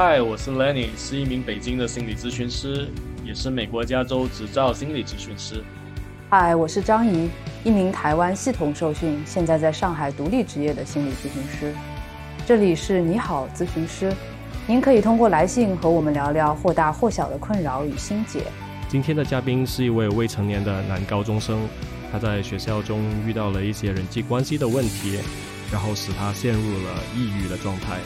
嗨，我是 Lenny，是一名北京的心理咨询师，也是美国加州执照心理咨询师。嗨，我是张怡，一名台湾系统受训，现在在上海独立职业的心理咨询师。这里是你好咨询师，您可以通过来信和我们聊聊或大或小的困扰与心结。今天的嘉宾是一位未成年的男高中生，他在学校中遇到了一些人际关系的问题，然后使他陷入了抑郁的状态。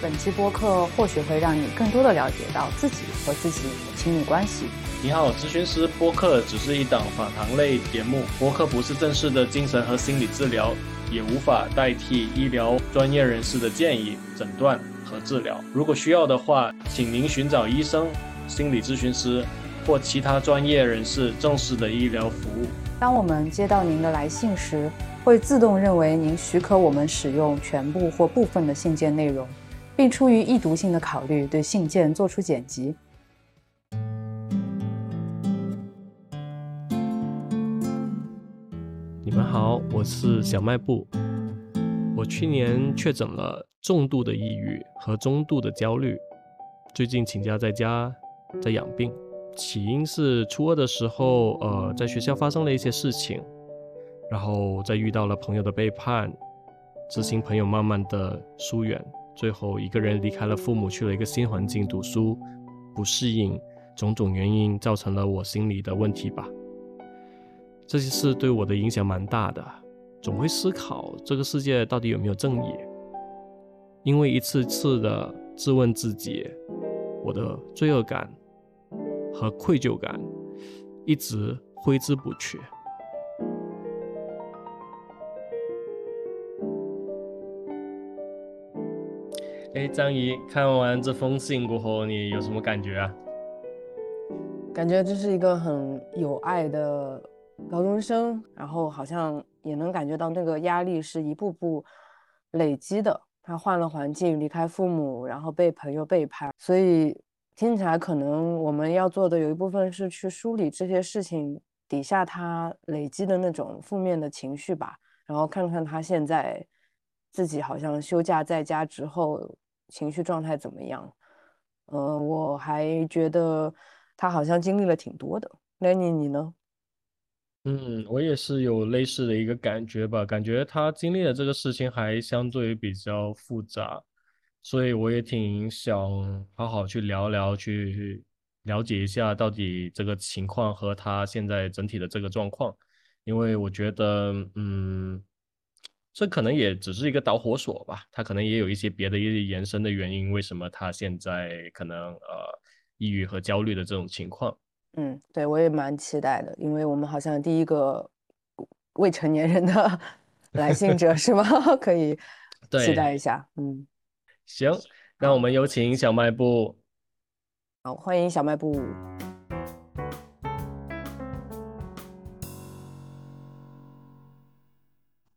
本期播客或许会让你更多的了解到自己和自己的亲密关系。你好，咨询师播客只是一档访谈类节目，播客不是正式的精神和心理治疗，也无法代替医疗专业人士的建议、诊断和治疗。如果需要的话，请您寻找医生、心理咨询师或其他专业人士正式的医疗服务。当我们接到您的来信时，会自动认为您许可我们使用全部或部分的信件内容。并出于易读性的考虑，对信件做出剪辑。你们好，我是小卖部。我去年确诊了重度的抑郁和中度的焦虑，最近请假在家在养病。起因是初二的时候，呃，在学校发生了一些事情，然后再遇到了朋友的背叛，知心朋友慢慢的疏远。最后一个人离开了父母，去了一个新环境读书，不适应，种种原因造成了我心里的问题吧。这些事对我的影响蛮大的，总会思考这个世界到底有没有正义。因为一次次的质问自己，我的罪恶感和愧疚感一直挥之不去。哎，张怡，看完这封信过后，你有什么感觉啊？感觉这是一个很有爱的高中生，然后好像也能感觉到那个压力是一步步累积的。他换了环境，离开父母，然后被朋友背叛，所以听起来可能我们要做的有一部分是去梳理这些事情底下他累积的那种负面的情绪吧，然后看看他现在自己好像休假在家之后。情绪状态怎么样？呃，我还觉得他好像经历了挺多的。Lenny，你呢？嗯，我也是有类似的一个感觉吧，感觉他经历的这个事情还相对比较复杂，所以我也挺想好好去聊聊，去了解一下到底这个情况和他现在整体的这个状况，因为我觉得，嗯。这可能也只是一个导火索吧，他可能也有一些别的一些延伸的原因，为什么他现在可能呃抑郁和焦虑的这种情况？嗯，对我也蛮期待的，因为我们好像第一个未成年人的 来信者是吗？可以 期待一下。嗯，行，那我们有请小卖部。好，欢迎小卖部。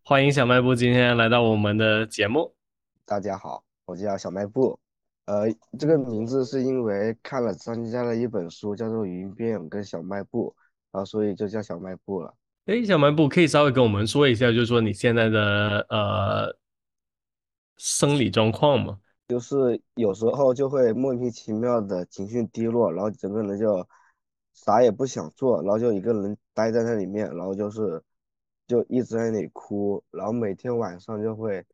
欢迎小卖部今天来到我们的节目。大家好，我叫小卖部。呃，这个名字是因为看了张嘉的一本书，叫做《云边有个小卖部》，然后所以就叫小卖部了。哎，小卖部可以稍微跟我们说一下，就是说你现在的呃生理状况吗？就是有时候就会莫名其妙的情绪低落，然后整个人就啥也不想做，然后就一个人待在那里面，然后就是。就一直在那里哭，然后每天晚上就会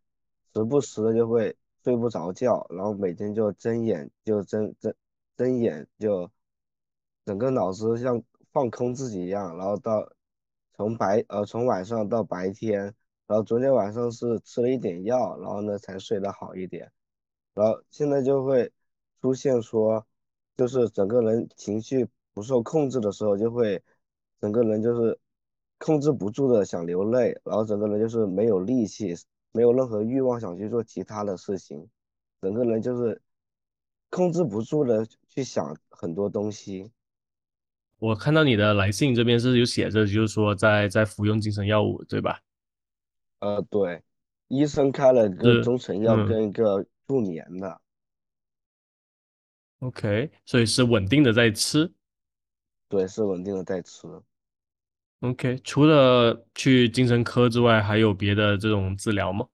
时不时的就会睡不着觉，然后每天就睁眼就睁睁睁眼就整个脑子像放空自己一样，然后到从白呃从晚上到白天，然后昨天晚上是吃了一点药，然后呢才睡得好一点，然后现在就会出现说就是整个人情绪不受控制的时候，就会整个人就是。控制不住的想流泪，然后整个人就是没有力气，没有任何欲望想去做其他的事情，整个人就是控制不住的去想很多东西。我看到你的来信这边是有写着，就是说在在服用精神药物，对吧？呃，对，医生开了个中成药跟一个助眠的。OK，所以是稳定的在吃。对，是稳定的在吃。OK，除了去精神科之外，还有别的这种治疗吗？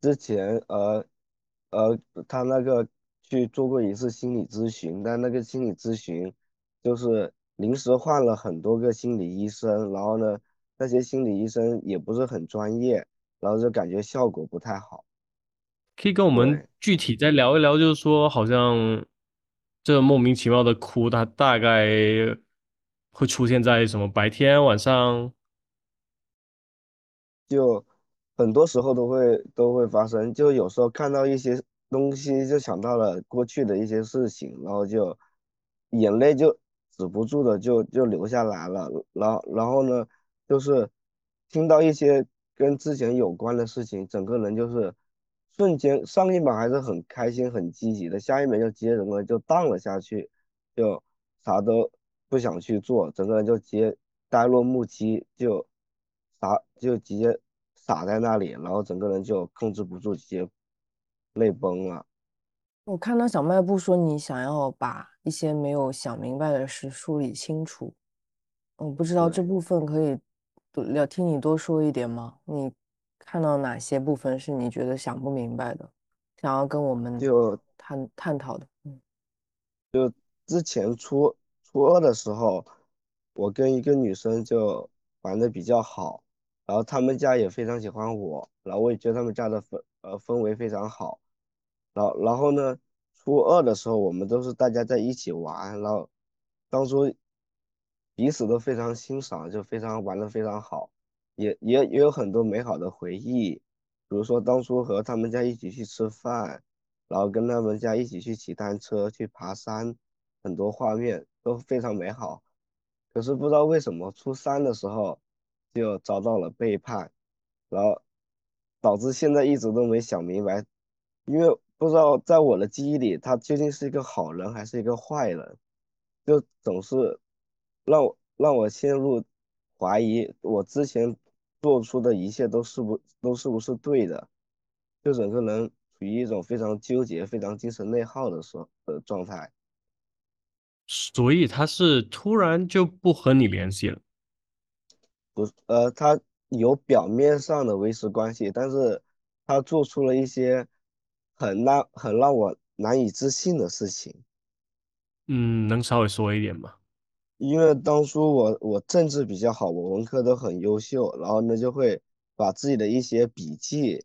之前呃呃，他那个去做过一次心理咨询，但那个心理咨询就是临时换了很多个心理医生，然后呢，那些心理医生也不是很专业，然后就感觉效果不太好。可以跟我们对具体再聊一聊，就是说，好像这莫名其妙的哭，他大概会出现在什么白天、晚上？就很多时候都会都会发生，就有时候看到一些东西，就想到了过去的一些事情，然后就眼泪就止不住的就就流下来了，然后然后呢，就是听到一些跟之前有关的事情，整个人就是瞬间上一秒还是很开心很积极的，下一秒就接着呢就荡了下去，就啥都不想去做，整个人就直接呆若木鸡，就傻就直接傻在那里，然后整个人就控制不住，直接泪崩了。我看到小卖部说你想要把一些没有想明白的事梳理清楚，我不知道这部分可以多要听你多说一点吗？你看到哪些部分是你觉得想不明白的，想要跟我们就探探讨的？嗯，就之前初初二的时候，我跟一个女生就玩的比较好，然后他们家也非常喜欢我，然后我也觉得他们家的氛呃氛围非常好，然后然后呢，初二的时候我们都是大家在一起玩，然后当初彼此都非常欣赏，就非常玩的非常好，也也也有很多美好的回忆，比如说当初和他们家一起去吃饭，然后跟他们家一起去骑单车、去爬山。很多画面都非常美好，可是不知道为什么初三的时候就遭到了背叛，然后导致现在一直都没想明白，因为不知道在我的记忆里他究竟是一个好人还是一个坏人，就总是让我让我陷入怀疑我之前做出的一切都是不都是不是对的，就整个人处于一种非常纠结、非常精神内耗的时候的状态。所以他是突然就不和你联系了。不，呃，他有表面上的维持关系，但是他做出了一些很让很让我难以置信的事情。嗯，能稍微说一点吗？因为当初我我政治比较好，我文科都很优秀，然后呢就会把自己的一些笔记、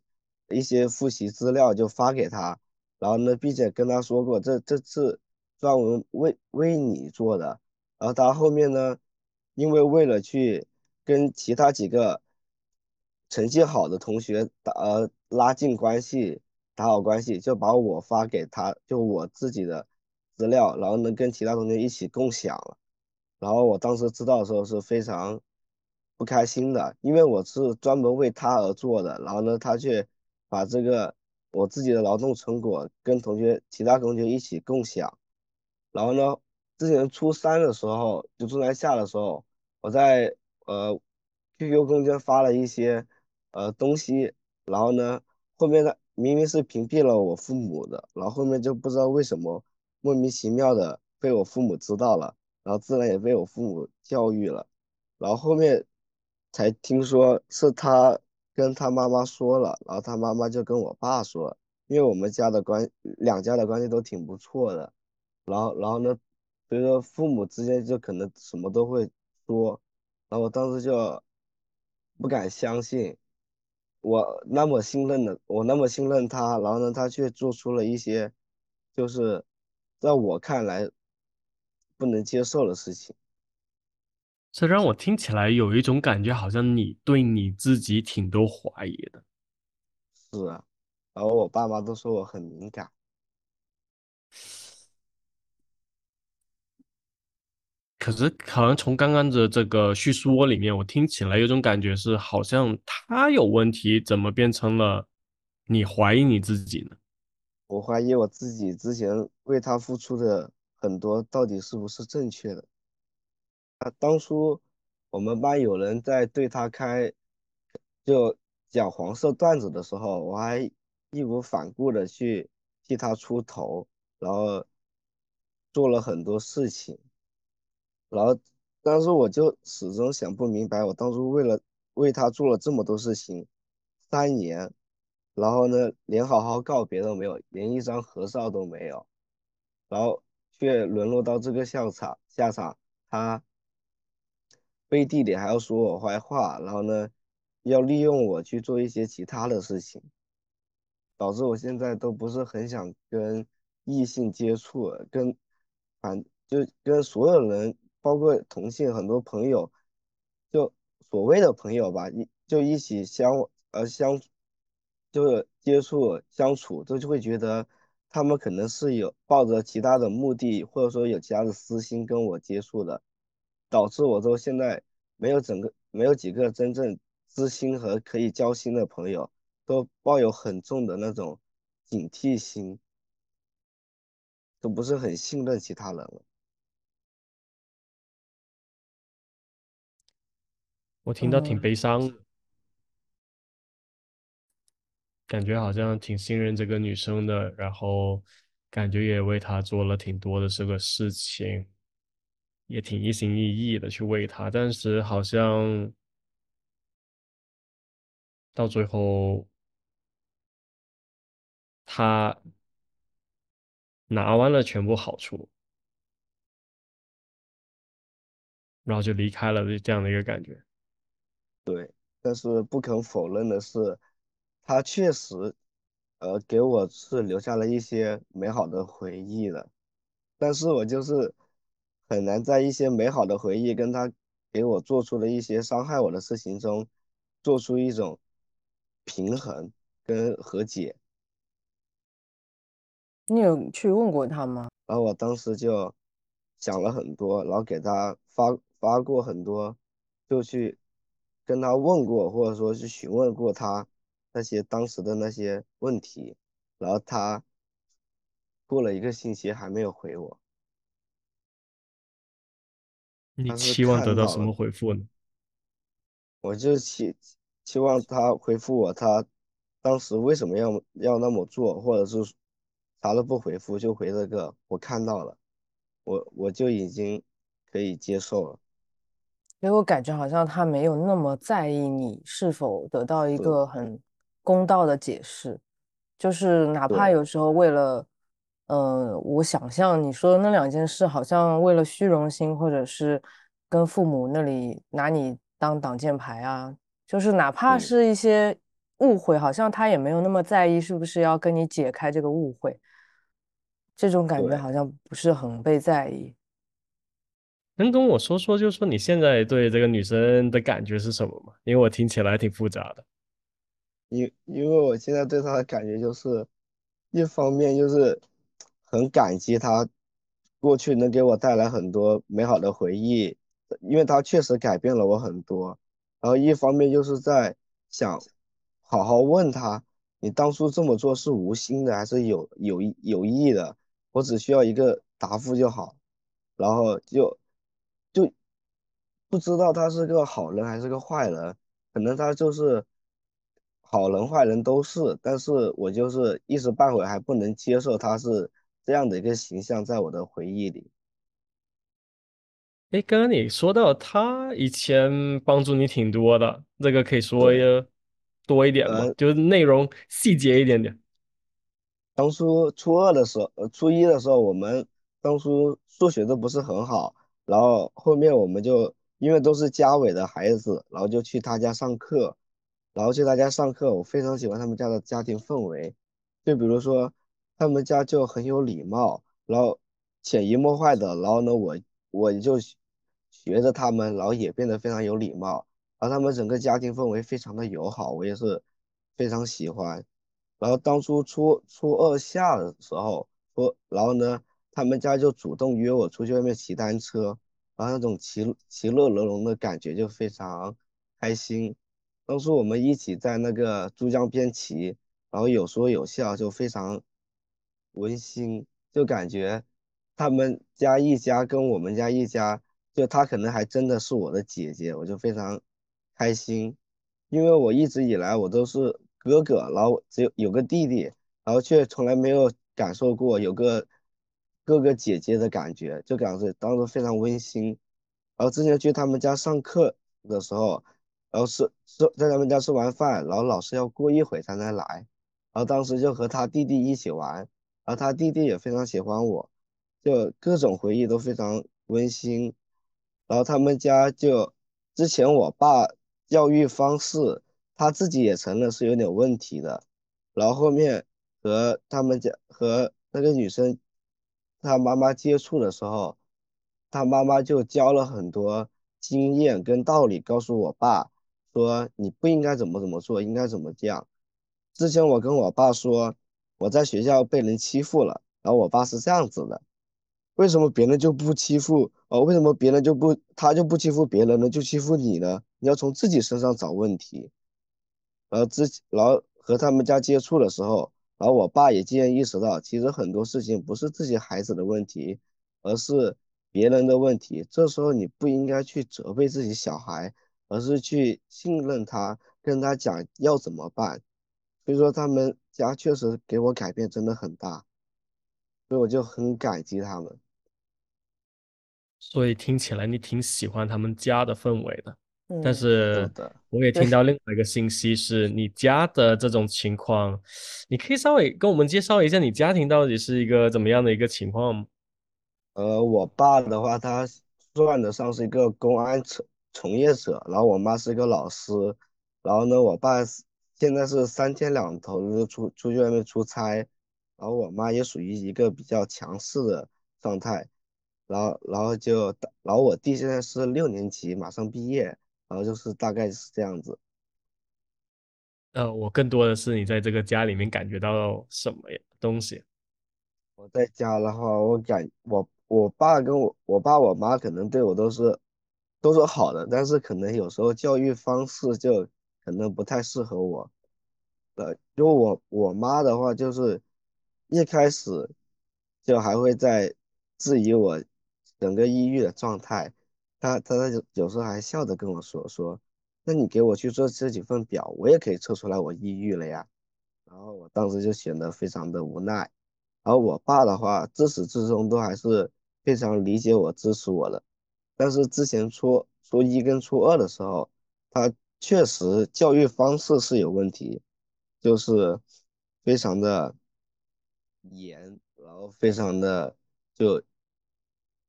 一些复习资料就发给他，然后呢，并且跟他说过这这次专门为为你做的，然后他后面呢，因为为了去跟其他几个成绩好的同学打呃拉近关系，打好关系，就把我发给他，就我自己的资料，然后呢跟其他同学一起共享了。然后我当时知道的时候是非常不开心的，因为我是专门为他而做的，然后呢，他却把这个我自己的劳动成果跟同学其他同学一起共享，然后呢，之前初三的时候，就初三下的时候，我在呃 QQ 空间发了一些呃东西，然后呢，后面呢明明是屏蔽了我父母的，然后后面就不知道为什么莫名其妙的被我父母知道了。然后自然也被我父母教育了，然后后面才听说是他跟他妈妈说了，然后他妈妈就跟我爸说，因为我们家的关两家的关系都挺不错的，然后然后呢，所以说父母之间就可能什么都会说，然后我当时就不敢相信，我那么信任的我那么信任他，然后呢他却做出了一些就是在我看来。不能接受的事情，这让我听起来有一种感觉，好像你对你自己挺多怀疑的。是啊，然后我爸妈都说我很敏感。可是，好像从刚刚的这个叙述窝里面，我听起来有种感觉是，好像他有问题，怎么变成了你怀疑你自己呢？我怀疑我自己之前为他付出的。很多到底是不是正确的？啊，当初我们班有人在对他开，就讲黄色段子的时候，我还义无反顾的去替他出头，然后做了很多事情，然后但是我就始终想不明白，我当初为了为他做了这么多事情，三年，然后呢，连好好告别都没有，连一张合照都没有。然后却沦落到这个下场下场，他背地里还要说我坏话，然后呢，要利用我去做一些其他的事情，导致我现在都不是很想跟异性接触，跟反就跟所有人，包括同性很多朋友，就所谓的朋友吧，就一起相呃相。就是接触相处，都就会觉得他们可能是有抱着其他的目的，或者说有其他的私心跟我接触的，导致我都现在没有整个没有几个真正知心和可以交心的朋友，都抱有很重的那种警惕心，都不是很信任其他人了。我听到挺悲伤。感觉好像挺信任这个女生的，然后感觉也为她做了挺多的这个事情，也挺一心一意的去为她，但是好像到最后，她拿完了全部好处，然后就离开了，这样的一个感觉。对，但是不可否认的是。他确实，呃，给我是留下了一些美好的回忆的，但是我就是很难在一些美好的回忆跟他给我做出的一些伤害我的事情中，做出一种平衡跟和解。你有去问过他吗？然后我当时就想了很多，然后给他发发过很多，就去跟他问过，或者说是询问过他。那些当时的那些问题，然后他过了一个星期还没有回我。你期望得到什么回复呢？我就期期望他回复我，他当时为什么要要那么做，或者是啥都不回复就回这个，我看到了，我我就已经可以接受了。给我感觉好像他没有那么在意你是否得到一个很。公道的解释，就是哪怕有时候为了，嗯，我想象你说的那两件事，好像为了虚荣心，或者是跟父母那里拿你当挡箭牌啊，就是哪怕是一些误会，好像他也没有那么在意，是不是要跟你解开这个误会？这种感觉好像不是很被在意。能跟我说说，就是说你现在对这个女生的感觉是什么吗？因为我听起来挺复杂的。因因为我现在对他的感觉就是，一方面就是很感激他过去能给我带来很多美好的回忆，因为他确实改变了我很多。然后一方面就是在想好好问他，你当初这么做是无心的还是有有有意的？我只需要一个答复就好。然后就不知道他是个好人还是个坏人，可能他就是。好人坏人都是，但是我就是一时半会还不能接受他是这样的一个形象，在我的回忆里。哎，刚刚你说到他以前帮助你挺多的，这个可以说多一点吗？就是内容细节一点点。当初初二的时候，呃，初一的时候，我们当初数学都不是很好，然后后面我们就因为都是家委的孩子，然后就去他家上课。然后去他家上课，我非常喜欢他们家的家庭氛围。就比如说，他们家就很有礼貌，然后潜移默化的，然后呢，我我就学着他们，然后也变得非常有礼貌。然后他们整个家庭氛围非常的友好，我也是非常喜欢。然后当初初初二下的时候，说，然后呢，他们家就主动约我出去外面骑单车，然后那种其其乐融融的感觉就非常开心。当初我们一起在那个珠江边骑，然后有说有笑，就非常温馨，就感觉他们家一家跟我们家一家，就他可能还真的是我的姐姐，我就非常开心，因为我一直以来我都是哥哥，然后只有有个弟弟，然后却从来没有感受过有个哥哥姐姐的感觉，就感觉当时非常温馨。然后之前去他们家上课的时候。然后是是在他们家吃完饭，然后老师要过一会才能来，然后当时就和他弟弟一起玩，然后他弟弟也非常喜欢我，就各种回忆都非常温馨。然后他们家就之前我爸教育方式，他自己也承认是有点问题的。然后后面和他们家和那个女生他妈妈接触的时候，他妈妈就教了很多经验跟道理，告诉我爸说你不应该怎么怎么做，应该怎么样。之前我跟我爸说我在学校被人欺负了，然后我爸是这样子的：为什么别人就不欺负？哦，为什么别人就不他就不欺负别人呢？就欺负你呢？你要从自己身上找问题。然后之然后和他们家接触的时候，然后我爸也渐渐意识到，其实很多事情不是自己孩子的问题，而是别人的问题。这时候你不应该去责备自己小孩，而是去信任他，跟他讲要怎么办。所以说他们家确实给我改变真的很大，所以我就很感激他们。所以听起来你挺喜欢他们家的氛围的。但嗯，是的我也听到另外一个信息是，你家的这种情况，你可以稍微跟我们介绍一下你家庭到底是一个怎么样的一个情况吗？呃，我爸的话，他算得上是一个公安从从业者，然后我妈是一个老师，然后呢，我爸现在是三天两头的出出去外面出差，然后我妈也属于一个比较强势的状态，然后然后就然后我弟现在是六年级，马上毕业，然后就是大概是这样子。呃，我更多的是你在这个家里面感觉到什么呀东西？我在家的话，我感我我爸跟我我爸我妈可能对我都是都是好的，但是可能有时候教育方式就可能不太适合我。呃，就我我妈的话，就是一开始就还会在质疑我整个抑郁的状态，他他他有有时候还笑着跟我说说，那你给我去做这几份表，我也可以测出来我抑郁了呀。然后我当时就显得非常的无奈。然后我爸的话，自始至终都还是非常理解我、支持我的。但是之前初初一跟初二的时候，他确实教育方式是有问题，就是非常的严，然后非常的就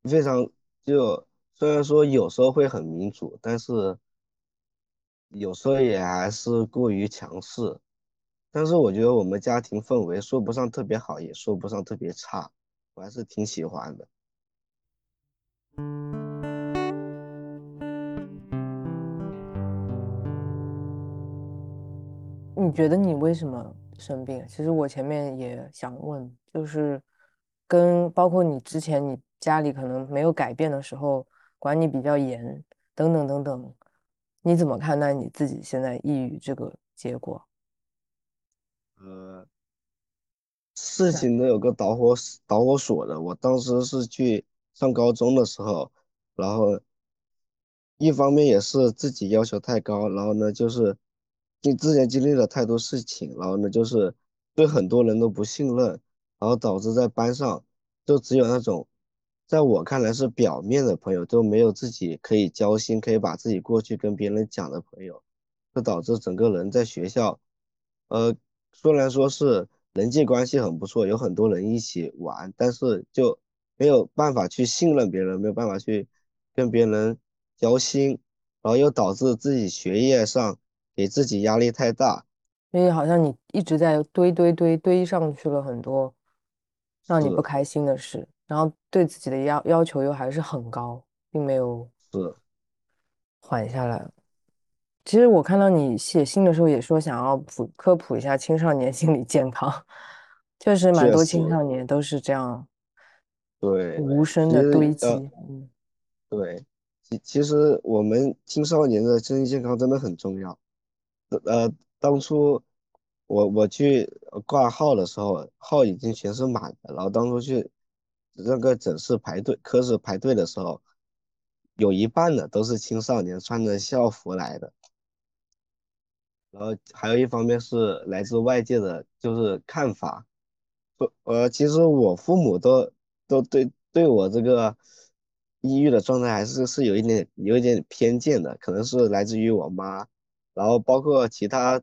非常就虽然说有时候会很民主，但是有时候也还是过于强势。但是我觉得我们家庭氛围说不上特别好，也说不上特别差，我还是挺喜欢的。你觉得你为什么生病？其实我前面也想问，就是跟包括你之前你家里可能没有改变的时候，管你比较严，等等等等，你怎么看待你自己现在抑郁这个结果？呃，事情都有个导火导火索的。我当时是去上高中的时候，然后一方面也是自己要求太高，然后呢就是经之前经历了太多事情，然后呢就是对很多人都不信任，然后导致在班上就只有那种在我看来是表面的朋友，都没有自己可以交心，可以把自己过去跟别人讲的朋友，就导致整个人在学校，呃。虽然说是人际关系很不错，有很多人一起玩，但是就没有办法去信任别人，没有办法去跟别人交心，然后又导致自己学业上给自己压力太大。所以好像你一直在堆堆堆堆上去了很多让你不开心的事，然后对自己的要要求又还是很高，并没有是，缓下来。其实我看到你写信的时候也说想要普科普一下青少年心理健康，确实蛮多青，少年都是这样对，无声的堆积。嗯，对，其其实我们青少年的身心健康真的很重要。呃，当初我我去呃挂号的时候，号已经全是满的，然后当初去那个诊室排队，科室排队的时候，有一半的都是青少年穿着校服来的。然后还有一方面是来自外界的，就是看法。呃，其实我父母都都对对我这个抑郁的状态还是是有一点有一点偏见的，可能是来自于我妈，然后包括其他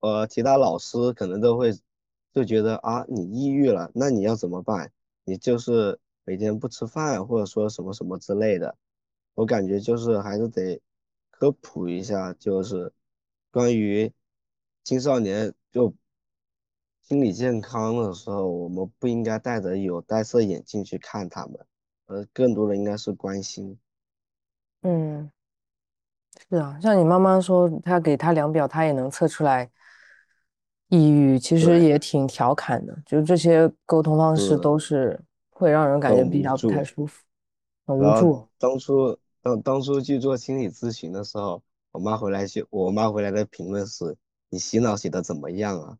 呃其他老师可能都会就觉得啊，你抑郁了，那你要怎么办？你就是每天不吃饭，或者说什么什么之类的。我感觉就是还是得科普一下，就是关于青少年就心理健康的时候，我们不应该戴着有带色眼镜去看他们，而更多的应该是关心。嗯，是啊，像你妈妈说，她给她量表，她也能测出来抑郁，其实也挺调侃的，就是这些沟通方式都是会让人感觉比较不太。舒服，很无助。当初当当初去做心理咨询的时候，我妈回来就我妈回来的评论是：“你洗脑洗的怎么样啊？”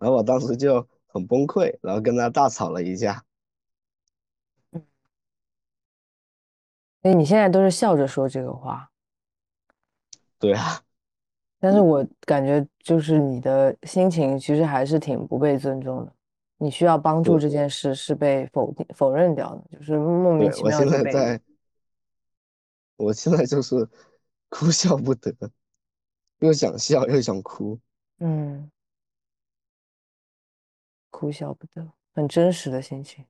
然后我当时就很崩溃，然后跟她大吵了一架。所以你现在都是笑着说这个话，对啊，但是我感觉就是你的心情其实还是挺不被尊重的。你需要帮助这件事是被否定否认掉的，就是莫名对，我现其妙的在，我现在就是 哭笑不得，又想笑又想哭。嗯哭笑不得，很真实的心情。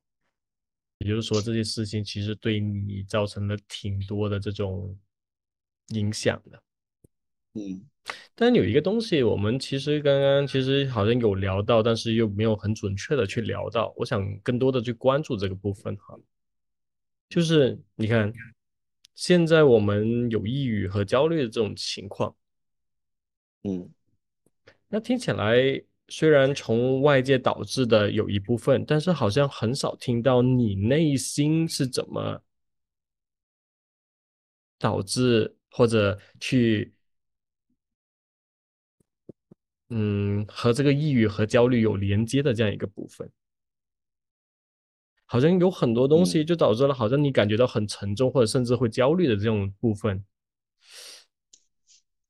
也就是说，这些事情其实对你造成了挺多的这种影响的。嗯。但有一个东西，我们其实刚刚其实好像有聊到，但是又没有很准确的去聊到。我想更多的去关注这个部分哈，就是你看，现在我们有抑郁和焦虑的这种情况，嗯。那听起来虽然从外界导致的有一部分，但是好像很少听到你内心是怎么导致或者去嗯和这个抑郁和焦虑有连接的这样一个部分。好像有很多东西嗯就导致了，好像你感觉到很沉重，或者甚至会焦虑的这种部分，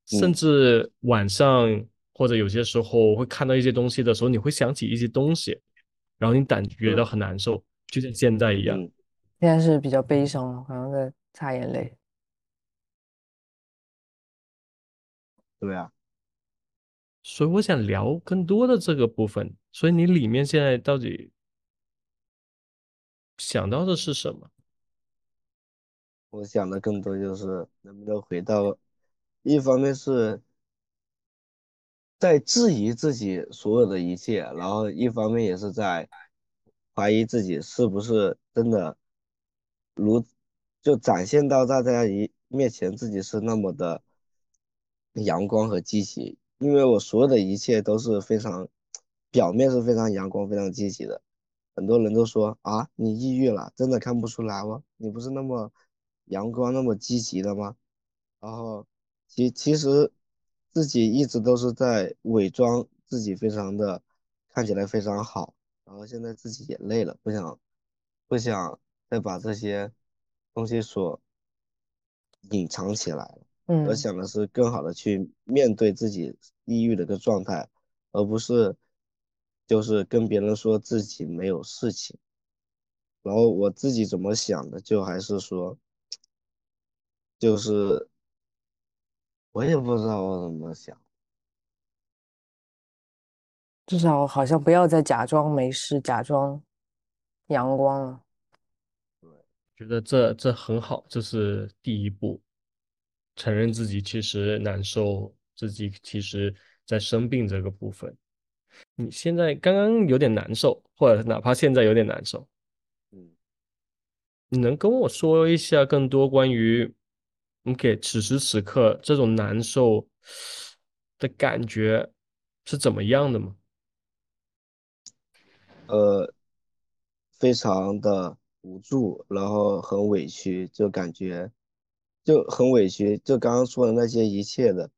甚嗯至晚上或者有些时候会看到一些东西的时候，你会想起一些东西，然后你感觉到很难受，就像现在一样。嗯现在是比较悲伤了，好像在擦眼泪。对啊，所以我想聊更多的这个部分。所以你里面现在到底想到的是什么？我想的更多就是能不能回到，一方面是在质疑自己所有的一切，然后一方面也是在怀疑自己是不是真的如就展现到大家一面前自己是那么的阳光和积极，因为我所有的一切都是非常表面是非常阳光、非常积极的。很多人都说啊，你抑郁了，真的看不出来吗？你不是那么阳光、那么积极的吗？然后其其实自己一直都是在伪装自己，非常的看起来非常好，然后现在自己也累了，不想不想再把这些东西所隐藏起来了。我嗯想的是更好的去面对自己抑郁的一个状态，而不是就是跟别人说自己没有事情。然后我自己怎么想的，就还是说，就是我也不知道我怎么想。至少好像不要再假装没事，假装阳光了。觉得这这很好，这是第一步，承认自己其实难受，自己其实在生病这个部分。你现在刚刚有点难受，或者哪怕现在有点难受，嗯，你能跟我说一下更多关于你给此时此刻这种难受的感觉是怎么样的吗？呃，非常的无助，然后很委屈，就感觉就很委屈，就刚刚说的那些一切的，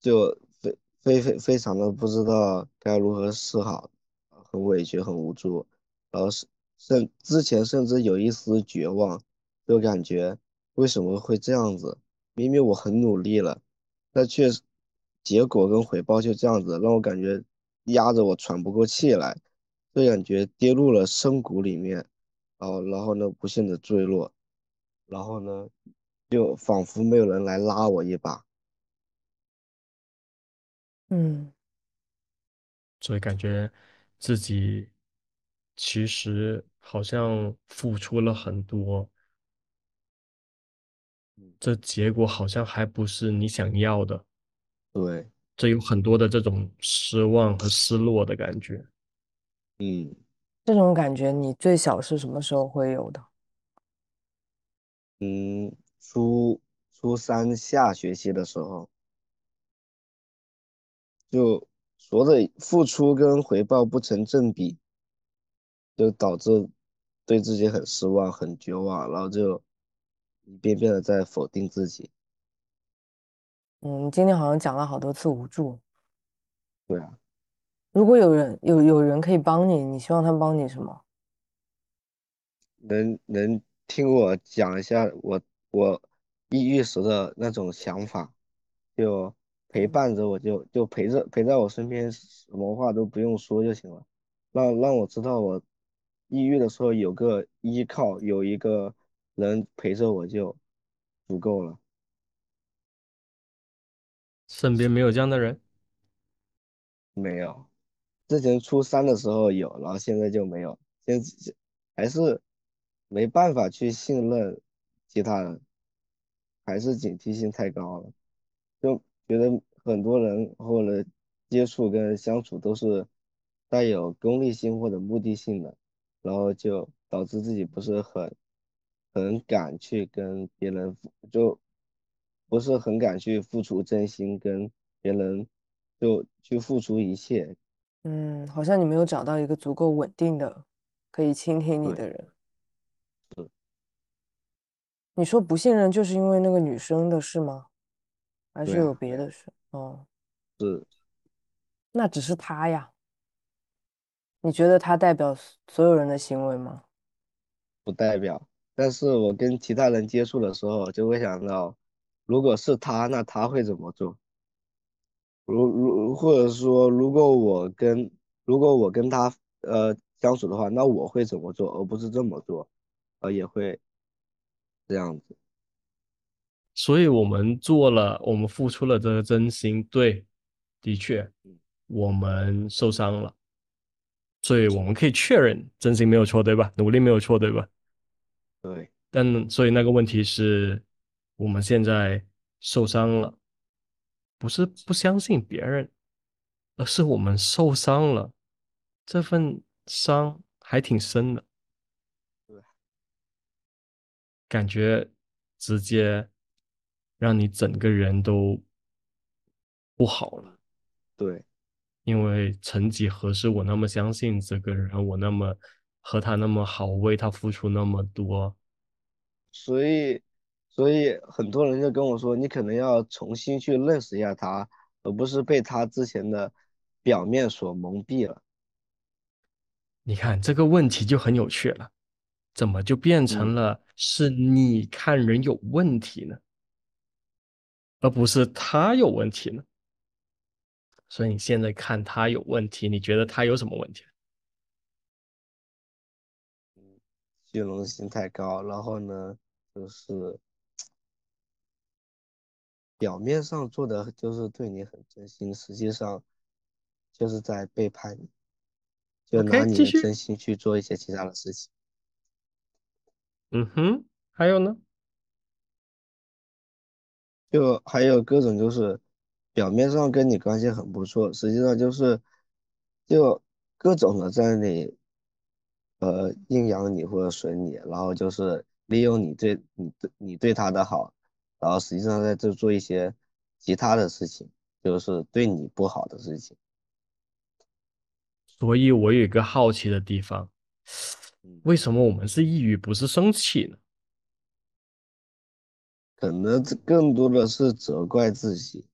就非非非非常的不知道该如何是好，很委屈，很无助，然后是甚之前甚至有一丝绝望，就感觉为什么会这样子？明明我很努力了，但却结果跟回报就这样子，让我感觉压着我喘不过气来。就感觉跌入了深谷里面，然后然后呢不幸的坠落，然后呢就仿佛没有人来拉我一把。嗯所以感觉自己其实好像付出了很多，这结果好像还不是你想要的，对，这有很多的这种失望和失落的感觉。嗯这种感觉你最小是什么时候会有的？嗯，初初三下学期的时候，就所有的付出跟回报不成正比，就导致对自己很失望、很绝望，然后就一遍遍的在否定自己。嗯，今天好像讲了好多次无助。对啊，如果有人有有人可以帮你，你希望他们帮你什么？能能听我讲一下我我抑郁时的那种想法，就陪伴着我就就陪着陪在我身边，什么话都不用说就行了，让让我知道我抑郁的时候有个依靠，有一个人陪着我就足够了。身边没有这样的人，没有，之前初三的时候有，然后现在就没有，现在还是没办法去信任其他人，还是警惕性太高了，就觉得很多人或者接触跟相处都是带有功利性或者目的性的，然后就导致自己不是很很敢去跟别人就不是很敢去付出真心跟别人就去付出一切，嗯，好像你没有找到一个足够稳定的可以倾听你对。的人。是你说不信任就是因为那个女生的事吗？还是对啊有别的事？哦，是那只是他呀。你觉得他代表所所有人的行为吗？不代表。但是我跟其他人接触的时候，就会想到，如果是他，那他会怎么做？如如或者说，如果我跟如果我跟他呃相处的话，那我会怎么做，而不是这么做，呃也会这样子。所以我们做了，我们付出了这个真心，对，的确，我们受伤了，所以我们可以确认真心没有错，对吧？努力没有错，对吧？对，但所以那个问题是，我们现在受伤了，不是不相信别人，而是我们受伤了，这份伤还挺深的，对，感觉直接让你整个人都不好了。对，因为曾几何时，我那么相信这个人，我那么和他那么好，为他付出那么多，所以所以很多人就跟我说，你可能要重新去认识一下他，而不是被他之前的表面所蒙蔽了。你看这个问题就很有趣了，怎么就变成嗯了是你看人有问题呢，而不是他有问题呢？所以你现在看他有问题，你觉得他有什么问题？虚荣心太高，然后呢，就是表面上做的就是对你很真心，实际上就是在背叛你，就拿你的真心去做一些其他的事情。嗯哼，还有呢？就还有各种就是表面上跟你关系很不错，实际上就是就各种的在那里呃阴阳你或者损你，然后就是利用你对你对你对他的好，然后实际上在这做一些其他的事情，就是对你不好的事情。所以我有一个好奇的地方，嗯为什么我们是抑郁不是生气呢？可能这更多的是责怪自己。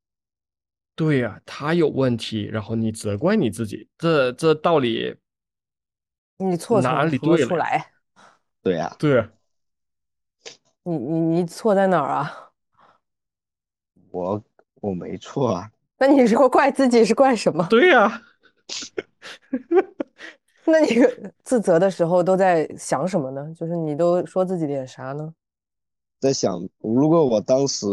对呀、他有问题，然后你责怪你自己，这这道理你错哪里对了出来？对呀、对啊，你你你错在哪儿啊？我我没错啊，那你说怪自己是怪什么？对呀、那你自责的时候都在想什么呢？就是你都说自己点啥呢？在想，如果我当时，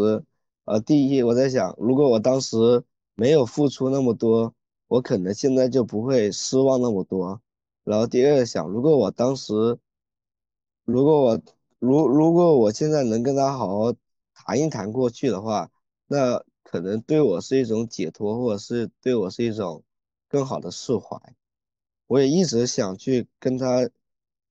呃，第一，我在想，如果我当时没有付出那么多，我可能现在就不会失望那么多。然后第二想，如果我当时，如果我如如果我现在能跟他好好谈一谈过去的话，那可能对我是一种解脱，或者是对我是一种更好的释怀。我也一直想去跟他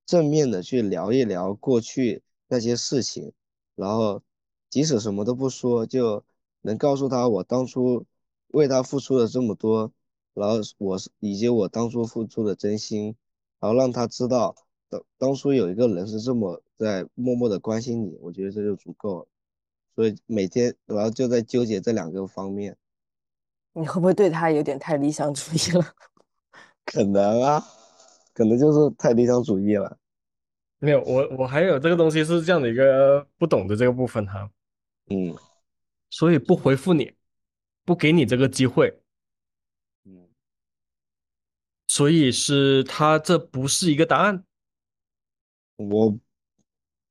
正面的去聊一聊过去那些事情，然后即使什么都不说，就能告诉他我当初为他付出了这么多，然后我是以及我当初付出的真心，然后让他知道当当初有一个人是这么在默默的关心你，我觉得这就足够了。所以每天然后就在纠结这两个方面，你会不会对他有点太理想主义了？可能啊，可能就是太理想主义了。没有，我我还有这个东西是这样的一个不懂的这个部分哈，嗯所以不回复你，不给你这个机会，嗯，所以是他这不是一个答案。我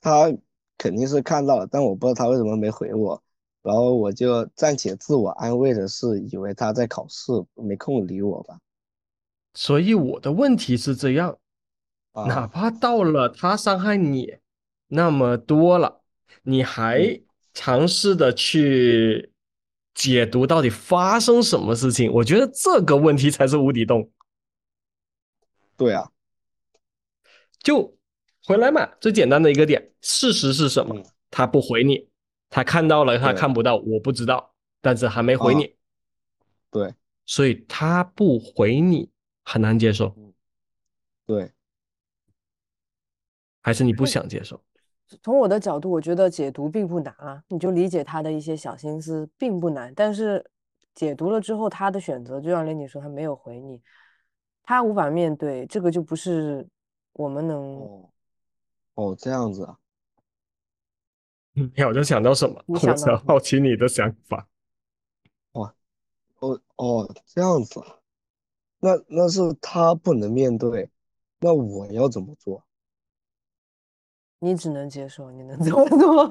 他肯定是看到了，但我不知道他为什么没回我，然后我就暂且自我安慰的是，以为他在考试，没空理我吧。所以我的问题是这样，哪啊，怕到了他伤害你那么多了，你还嗯。尝试的去解读到底发生什么事情，我觉得这个问题才是无底洞。对啊，就回来嘛，最简单的一个点，事实是什么？嗯。他不回你，他看到了，他看不到，我不知道，但是还没回啊。你，对。所以他不回你很难接受，对，还是你不想接受？从我的角度，我觉得解读并不难啊，你就理解他的一些小心思并不难。但是解读了之后，他的选择就像连你说，他没有回你，他无法面对，这个就不是我们能。哦哦，这样子啊，你好像想到什么？我想好奇你的想法。哇哦哦，这样子啊，那那是他不能面对，那我要怎么做？你只能接受，你能怎么做？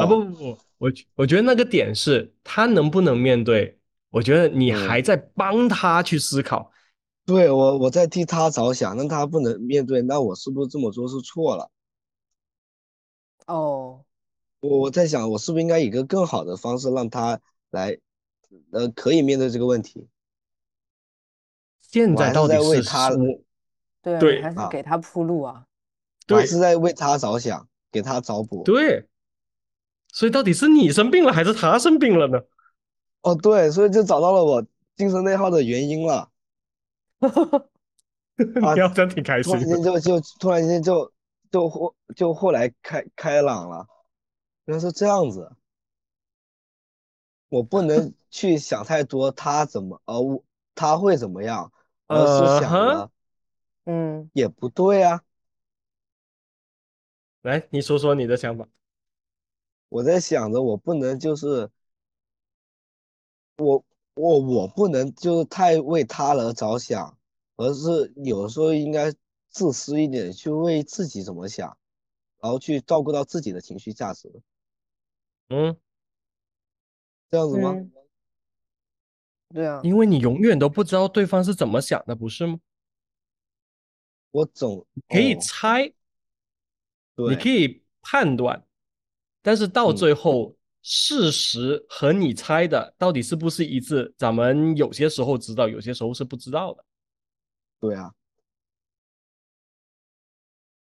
啊 不哦，不不，我我觉得那个点是他能不能面对，我觉得你嗯还在帮他去思考。对，我我在替他着想，那他不能面对，那我是不是这么做是错了？哦，我我在想，我是不是应该以一个更好的方式让他来，呃，可以面对这个问题？现在我还是在到底是为他对还是啊给他铺路啊。我还对是在为他着想，给他找补。对，所以到底是你生病了还是他生病了呢？哦，对，所以就找到了我精神内耗的原因了。啊你要真挺开突然心就就突然间就就后就后来开开朗了，原来是这样子。我不能 去想太多，他怎么呃我他会怎么样，而是呃哈想了嗯，也不对啊。来，你说说你的想法。我在想着，我不能就是我我我不能就是太为他人着想，而是有时候应该自私一点，去为自己怎么想，然后去照顾到自己的情绪价值，嗯，这样子吗？嗯对啊，因为你永远都不知道对方是怎么想的，不是吗？我总可以哦猜，你可以判断，但是到嗯最后，事实和你猜的到底是不是一致，咱们有些时候知道，有些时候是不知道的。对啊，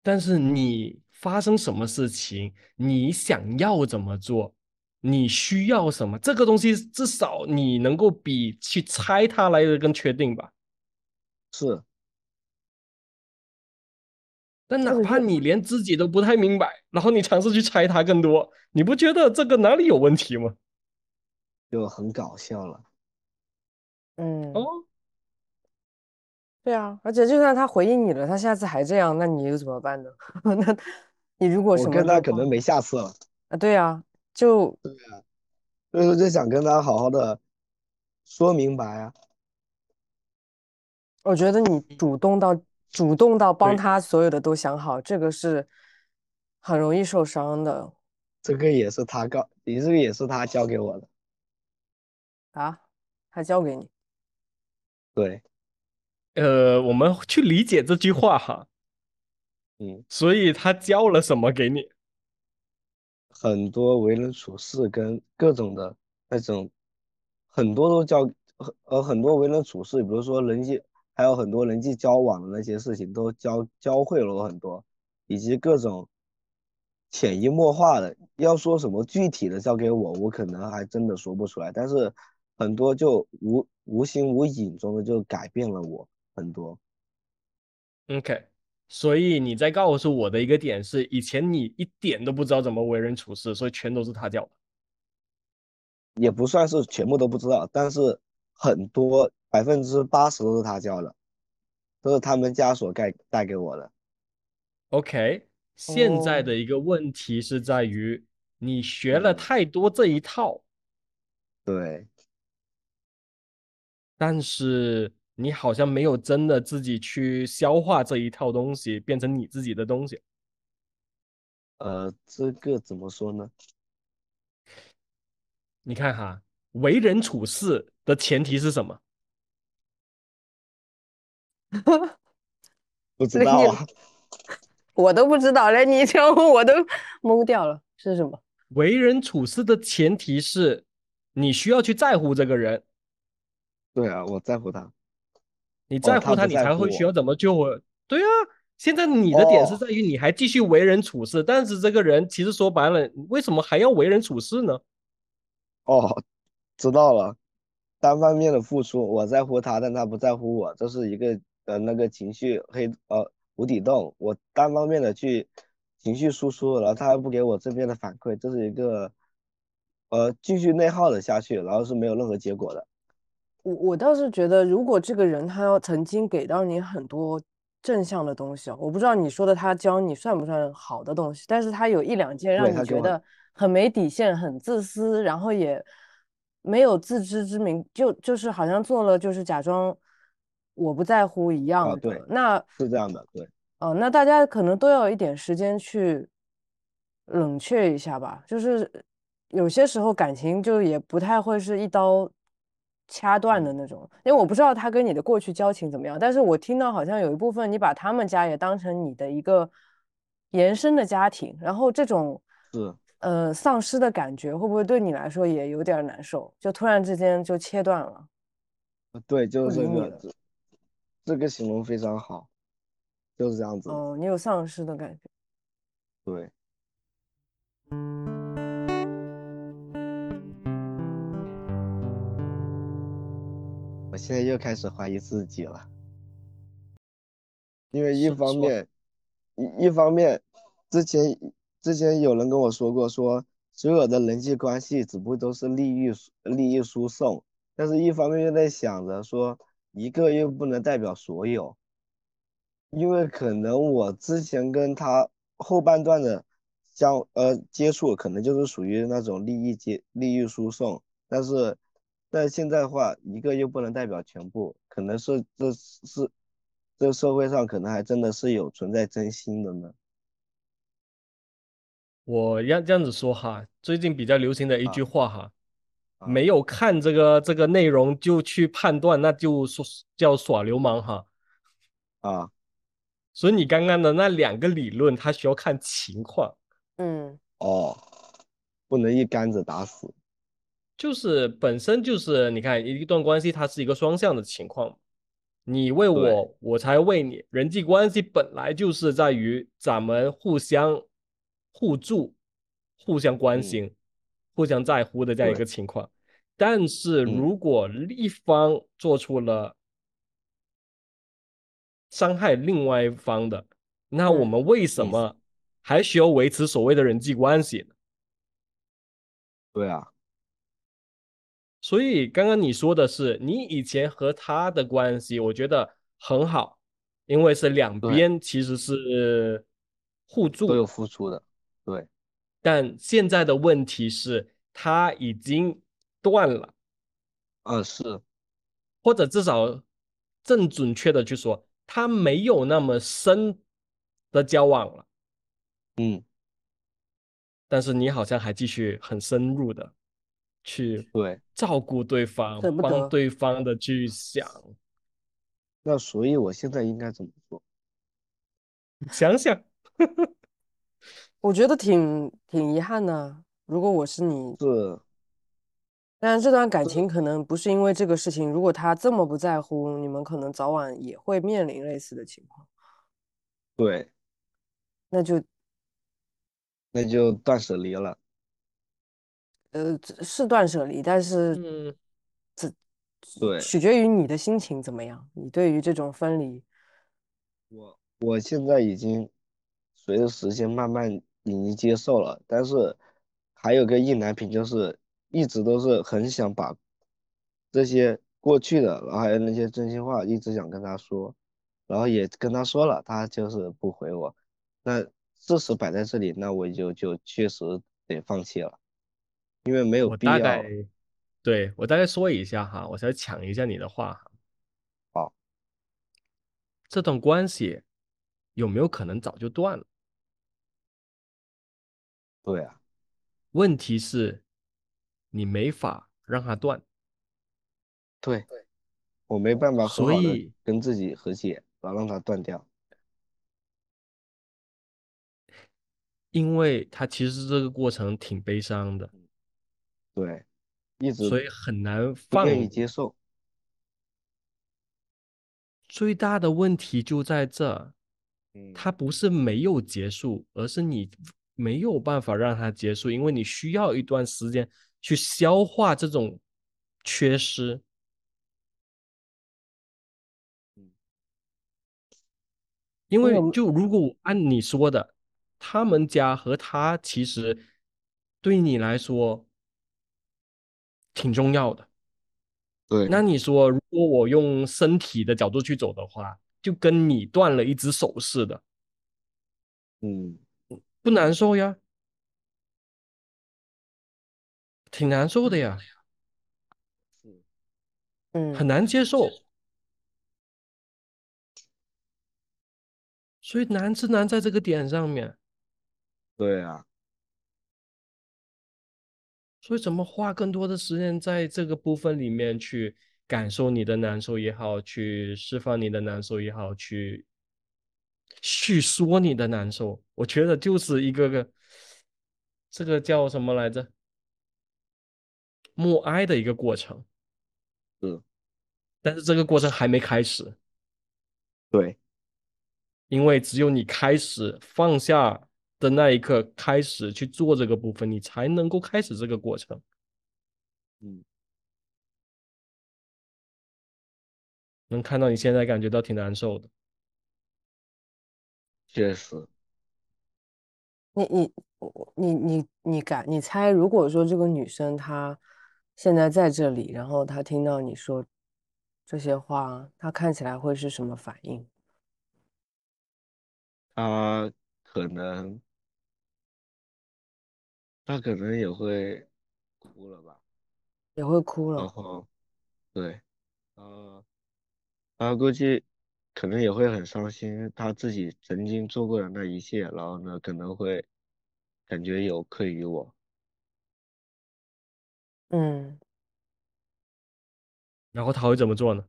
但是你发生什么事情，你想要怎么做，你需要什么，这个东西至少你能够比去猜它来的更确定吧。是但哪怕你连自己都不太明白，然后你尝试去猜它更多，你不觉得这个哪里有问题吗？就很搞笑了。嗯，哦，对啊，而且就算他回应你了，他下次还这样，那你又怎么办呢？那你如果什么跟他可能没下次了，啊，对啊，就所以说就想跟他好好的说明白啊。我觉得你主动到主动到帮他所有的都想好，这个是很容易受伤的这个也是他告，你这个也是他教给我的。啊，他教给你。对，呃，我们去理解这句话哈。嗯，所以他教了什么给你？很多为人处事跟各种的那种，很多都教，呃，很多为人处事，比如说人际，还有很多人际交往的那些事情，都教教会了我很多，以及各种潜移默化的。要说什么具体的教给我，我可能还真的说不出来。但是很多就无无形无影中的就改变了我很多。OK。所以你在告诉我的一个点是，以前你一点都不知道怎么为人处事，所以全都是他教的。也不算是全部都不知道，但是很多百分之八十都是他教的，都是他们家所带带给我的。OK，现在的一个问题是在于你学了太多这一套，对，但是。你好像没有真的自己去消化这一套东西，变成你自己的东西。呃，这个怎么说呢？你看哈，为人处事的前提是什么？不 知道啊，我都不知道嘞，你教我都懵掉了，是什么？为人处事的前提是你需要去在乎这个人。对啊，我在乎他。你在乎他，你才会需要怎么救我？对啊，现在你的点是在于你还继续为人处事，但是这个人其实说白了，为什么还要为人处事呢？哦，知道了，单方面的付出，我在乎他，但他不在乎我，这是一个呃那个情绪黑呃无底洞，我单方面的去情绪输出，然后他还不给我正面的反馈，这是一个呃继续内耗的下去，然后是没有任何结果的。我我倒是觉得，如果这个人他要曾经给到你很多正向的东西我不知道你说的他教你算不算好的东西，但是他有一两件让你觉得很没底线、很自私，然后也没有自知之明，就就是好像做了就是假装我不在乎一样的。对，那是这样的，对。哦，那大家可能都要一点时间去冷却一下吧，就是有些时候感情就也不太会是一刀。掐断的那种，因为我不知道他跟你的过去交情怎么样，但是我听到好像有一部分你把他们家也当成你的一个延伸的家庭，然后这种是呃丧失的感觉会不会对你来说也有点难受？就突然之间就切断了。对，就是这个，这个形容非常好，就是这样子。哦，你有丧失的感觉。对。我现在又开始怀疑自己了，因为一方面，一一方面，之前之前有人跟我说过，说所有的人际关系只不过都是利益利益输送，但是一方面又在想着说，一个又不能代表所有，因为可能我之前跟他后半段的相呃接触，可能就是属于那种利益接利益输送，但是。但现在的话，一个又不能代表全部，可能是这是这社会上可能还真的是有存在真心的呢。我要这样子说哈，最近比较流行的一句话哈，没有看这个这个内容就去判断，那就说叫耍流氓哈。啊，所以你刚刚的那两个理论，它需要看情况。嗯，哦，不能一竿子打死。就是本身就是你看一段关系，它是一个双向的情况，你为我，我才为你。人际关系本来就是在于咱们互相互助、互相关心、互相在乎的这样一个情况。但是如果一方做出了伤害另外一方的，那我们为什么还需要维持所谓的人际关系呢？对啊。所以刚刚你说的是你以前和他的关系，我觉得很好，因为是两边其实是互助都有付出的，对。但现在的问题是他已经断了，啊，是，或者至少正准确的去说，他没有那么深的交往了，嗯。但是你好像还继续很深入的。去对照顾对方，帮对方的去想，那所以我现在应该怎么做？想想，我觉得挺挺遗憾的。如果我是你，是，但这段感情可能不是因为这个事情，如果他这么不在乎，你们可能早晚也会面临类似的情况，对，那就那就断舍离了。呃是断舍离，但是嗯，对，取决于你的心情怎么样。你对于这种分离，我我现在已经随着时间慢慢已经接受了，但是还有个意难平，就是一直都是很想把这些过去的，然后还有那些真心话，一直想跟他说，然后也跟他说了，他就是不回我。那事实摆在这里，那我就就确实得放弃了，因为没有我必要。大概对我大概说一下哈，我再抢一下你的话哈。好，这段关系有没有可能早就断了？对啊，问题是，你没法让它断，对，我没办法很所以跟自己和解，然后让它断掉。因为它其实这个过程挺悲伤的，对，一直所以很难不放。愿意接受。最大的问题就在这，嗯，它不是没有结束，而是你没有办法让它结束，因为你需要一段时间去消化这种缺失。因为就如果按你说的，他们家和他其实对你来说挺重要的。对，那你说，如果我用身体的角度去走的话，就跟你断了一只手似的，嗯，不难受呀？挺难受的呀，是，嗯，很难接受。所以难是难在这个点上面。对啊，所以怎么花更多的时间在这个部分里面去感受你的难受也好，去释放你的难受也好，去叙说你的难受，我觉得就是一个个这个叫什么来着？默哀的一个过程。嗯，但是这个过程还没开始，对，因为只有你开始放下的那一刻，开始去做这个部分，你才能够开始这个过程。嗯，能看到你现在感觉到挺难受的，确实，你你你你你敢你猜，如果说这个女生她现在在这里，然后她听到你说这些话，她看起来会是什么反应？他可能，他可能也会哭了吧，也会哭了。然后，对，呃，他估计可能也会很伤心，他自己曾经做过的那一切，然后呢，可能会感觉有愧于我，嗯，然后他会怎么做呢？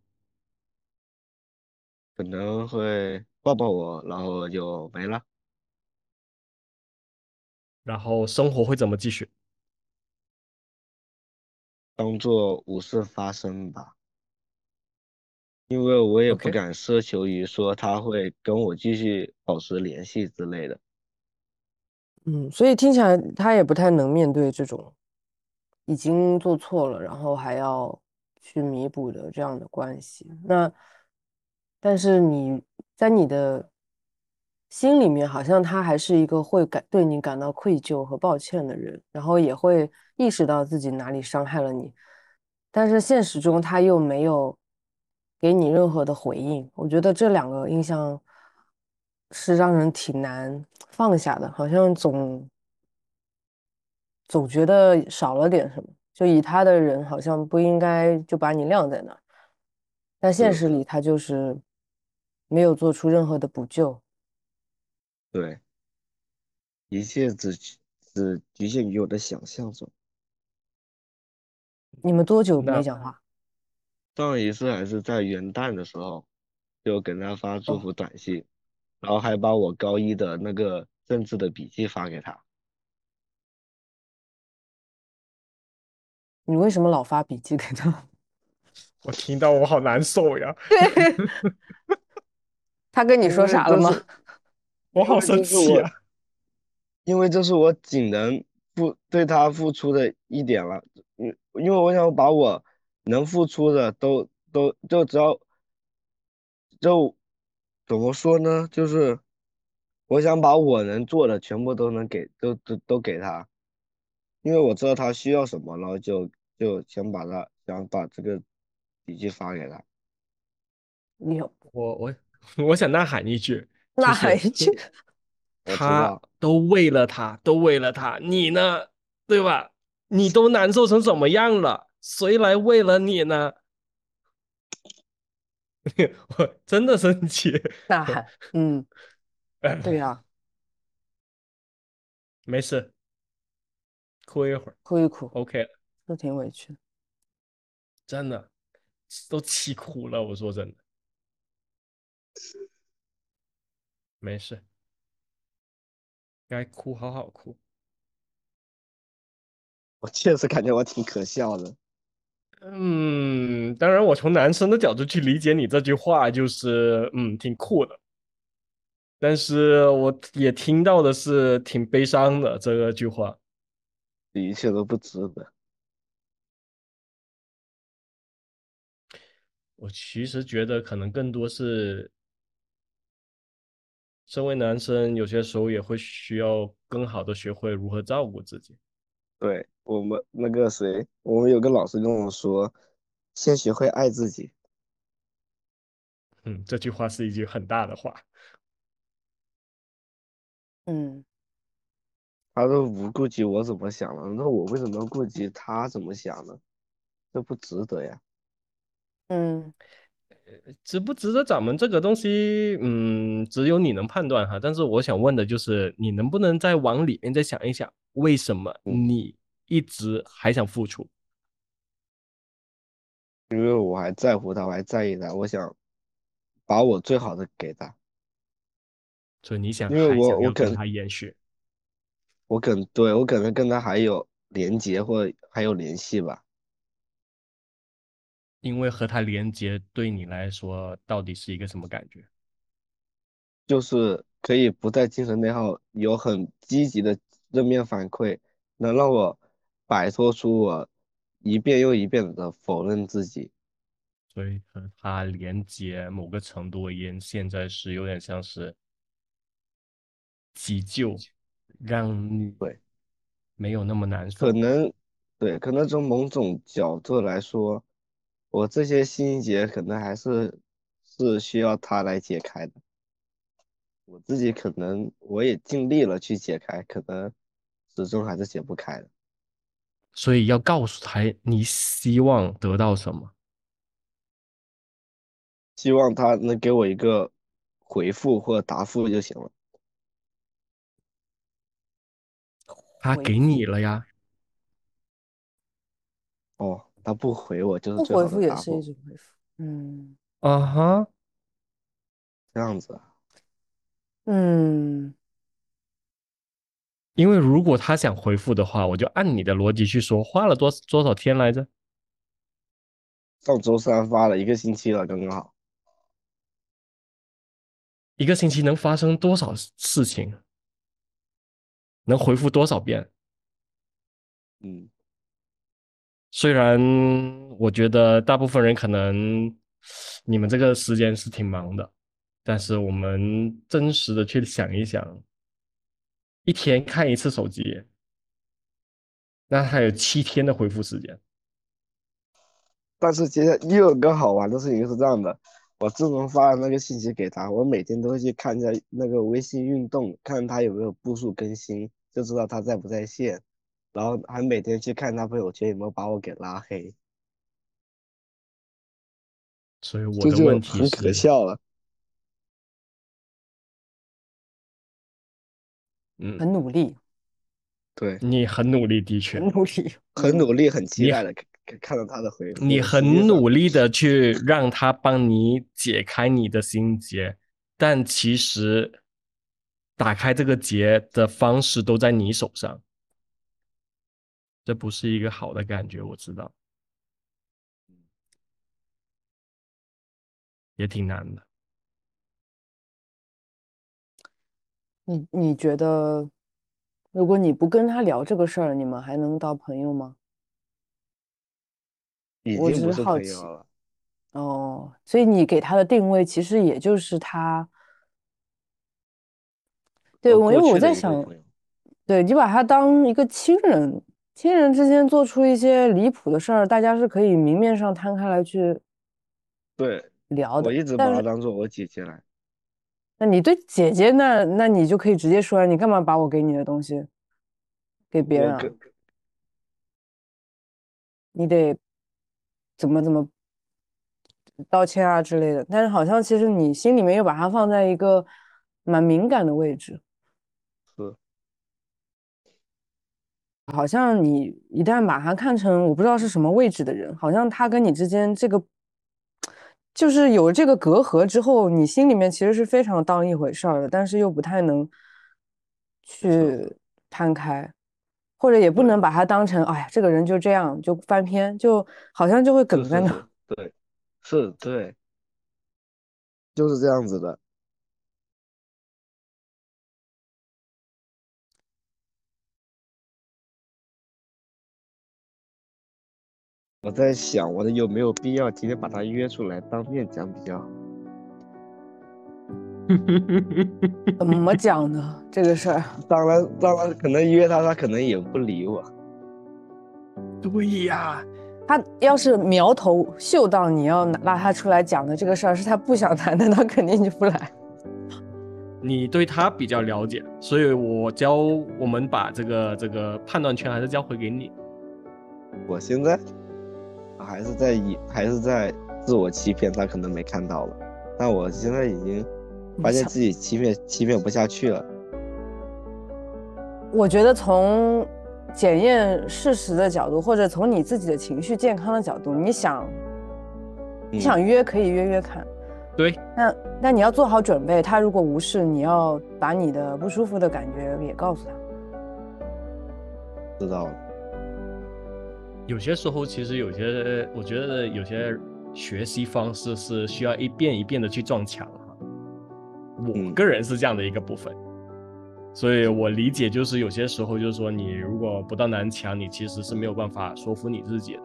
可能会抱抱我，然后就没了。然后生活会怎么继续？当做无事发生吧，因为我也不 OK 敢奢求于说他会跟我继续保持联系之类的。嗯，所以听起来他也不太能面对这种已经做错了，然后还要去弥补的这样的关系。那但是你在你的心里面，好像他还是一个会感对你感到愧疚和抱歉的人，然后也会意识到自己哪里伤害了你，但是现实中他又没有给你任何的回应。我觉得这两个印象是让人挺难放下的，好像总总觉得少了点什么。就以他的人，好像不应该就把你晾在那儿，但现实里他就是没有做出任何的补救。对，一切只只局限于我的想象中。你们多久没那讲话？上一次还是在元旦的时候，就给他发祝福短信，然后还把我高一的那个政治的笔记发给他。你为什么老发笔记给他？我听到我好难受呀，他跟你说啥了吗？我好生气啊！因为这是我仅能付对他付出的一点了，嗯，因为我想把我能付出的都都就只要就怎么说呢？就是我想把我能做的全部都能给都都都给他，因为我知道他需要什么，然后就就想把他想把这个笔记发给他。你好我我 我想呐喊一句，呐喊一句，他，都为了他，都为了他，你呢？对吧？你都难受成什么样了？谁来为了你呢？我 真的生气。那还，嗯，对呀、没事，哭一会儿哭一哭，，OK 了。是挺委屈的。真的都气哭了。我说真的，没事，该哭好好哭。我确实感觉我挺可笑的。嗯，当然，我从男生的角度去理解你这句话，就是嗯，挺酷的。但是我也听到的是挺悲伤的这个句话。一切都不值得。我其实觉得可能更多是，身为男生，有些时候也会需要更好的学会如何照顾自己。对，我们那个谁，我们有个老师跟我说，先学会爱自己。嗯，这句话是一句很大的话。嗯，他都不顾及我怎么想了，那我为什么要顾及他怎么想呢？这不值得呀。嗯，值不值得咱们这个东西，嗯，只有你能判断哈。但是我想问的就是，你能不能再往里面再想一想，为什么嗯你一直还想付出？因为我还在乎他，我还在意他，我想把我最好的给他。所以你想因为还我我跟他延续？我可能对我可能跟他还有连接或还有联系吧。因为和他连接对你来说到底是一个什么感觉？就是可以不在精神内耗，有很积极的正面反馈，能让我摆脱出我一遍又一遍的否认自己。所以和他连接某个程度而言，现在是有点像是急救，让你对没有那么难受可。能对，可能从某种角度来说，我这些心结可能还是是需要他来解开的。我自己可能我也尽力了去解开，可能始终还是解不开的。所以要告诉他你希望得到什么。希望他能给我一个回复或答复就行了。他给你了呀，哦，他不回我就是不最好回复也是一种回复。嗯啊哈，这样子啊。嗯，因为如果他想回复的话，我就按你的逻辑去说，花了多多少天来着？上周三发了一个星期了，刚刚好。一个星期能发生多少事情？能回复多少遍？嗯，虽然我觉得大部分人可能你们这个时间是挺忙的，但是我们真实的去想一想，一天看一次手机，那还有七天的回复时间。但是接下来又有个好玩的事情是这样的，我自从发了那个信息给他，我每天都会去看一下那个微信运动，看他有没有步数更新，就知道他在不在线，然后还每天去看他朋友圈有没有把我给拉黑，所以我的问题很可，笑了。嗯，很努力，对，你很努力，的确很，努力。很努力，很期你待的看看到他的回复，你很努力的去让他帮你解开你的心结，但其实打开这个结的方式都在你手上，这不是一个好的感觉，我知道，也挺难的。你你觉得，如果你不跟他聊这个事儿，你们还能当朋友吗？我只经不是是好奇友了。哦，所以你给他的定位其实也就是他，对，呃我因为过去的我在想，一个朋友对你把他当一个亲人，亲人之间做出一些离谱的事儿，大家是可以明面上摊开来去对，聊的。我一直把她当做我姐姐来。那你对姐姐那，那你就可以直接说，你干嘛把我给你的东西给别人你得怎么怎么道歉啊之类的。但是好像其实你心里面又把它放在一个蛮敏感的位置，是好像你一旦把他看成我不知道是什么位置的人，好像他跟你之间这个就是有这个隔阂之后，你心里面其实是非常当一回事儿的，但是又不太能去摊开。或者也不能把他当成，哎呀，这个人就这样就翻篇，就好像就会梗在那。对，是对，就是这样子的。我在想，我的有没有必要今天把他约出来当面讲比较好？怎么讲呢？这个事儿，当然，当然，可能约他，他可能也不理我。对呀，他要是苗头嗅到你要拉他出来讲的这个事儿是他不想谈的，他肯定就不来。你对他比较了解，所以我教我们把这个这个判断权还是交回给你。我现在还是在以还是在自我欺骗，他可能没看到了，但我现在已经发现自己欺骗欺骗不下去了。我觉得从检验事实的角度，或者从你自己的情绪健康的角度，你想你嗯想约可以约约看，对，那那你要做好准备，他如果无视，你要把你的不舒服的感觉也告诉他。知道了，有些时候其实有些，我觉得有些学习方式是需要一遍一遍的去撞墙哈。我嗯个人是这样的一个部分，所以我理解就是有些时候就是说，你如果不到南墙，你其实是没有办法说服你自己的。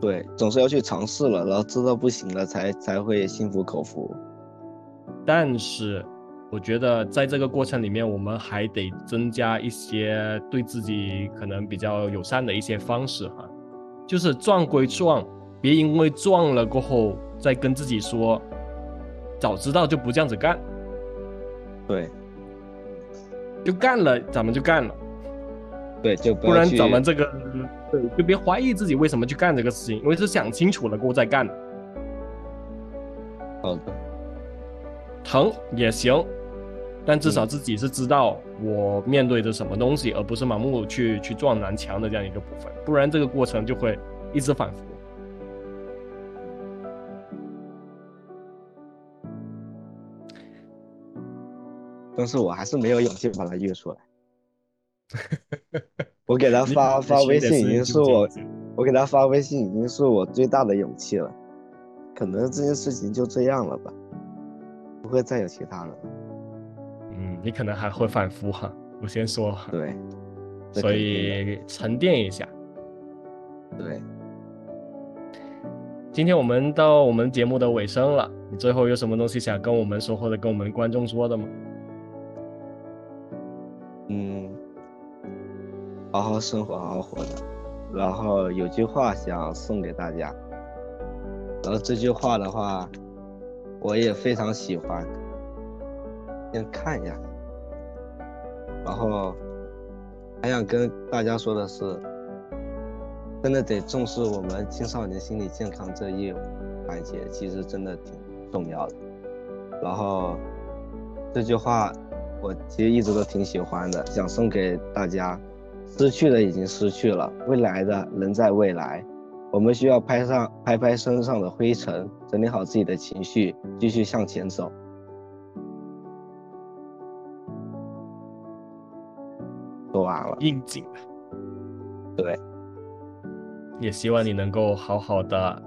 对，总是要去尝试了，然后知道不行了才才会心服口服。但是我觉得在这个过程里面，我们还得增加一些对自己可能比较友善的一些方式哈，就是撞归撞，别因为撞了过后再跟自己说，早知道就不这样子干，对。就干了，咱们就干了，对，就不不然咱们这个对就别怀疑自己为什么去干这个事情，因为是想清楚了过后再干的，好的，疼也行。但至少自己是知道我面对着什么东西，而不是盲目去去撞南墙的这样一个部分，不然这个过程就会一直反复。但是我还是没有勇气把他约出来。我给他发发微信，已经是我我给他发微信已经是我最大的勇气了。可能这件事情就这样了吧，不会再有其他了。嗯，你可能还会反复哈，我先说，对，所以沉淀一下。对。今天我们到我们节目的尾声了，你最后有什么东西想跟我们说，或者跟我们观众说的吗？嗯，好好生活，好好活着。然后有句话想送给大家，然后这句话的话，我也非常喜欢，先看一下。然后还想跟大家说的是，真的得重视我们青少年心理健康这一环节，其实真的挺重要的。然后这句话我其实一直都挺喜欢的，想送给大家。失去的已经失去了，未来的仍在未来。我们需要拍上拍拍身上的灰尘，整理好自己的情绪，继续向前走。应景。对，也希望你能够好好的，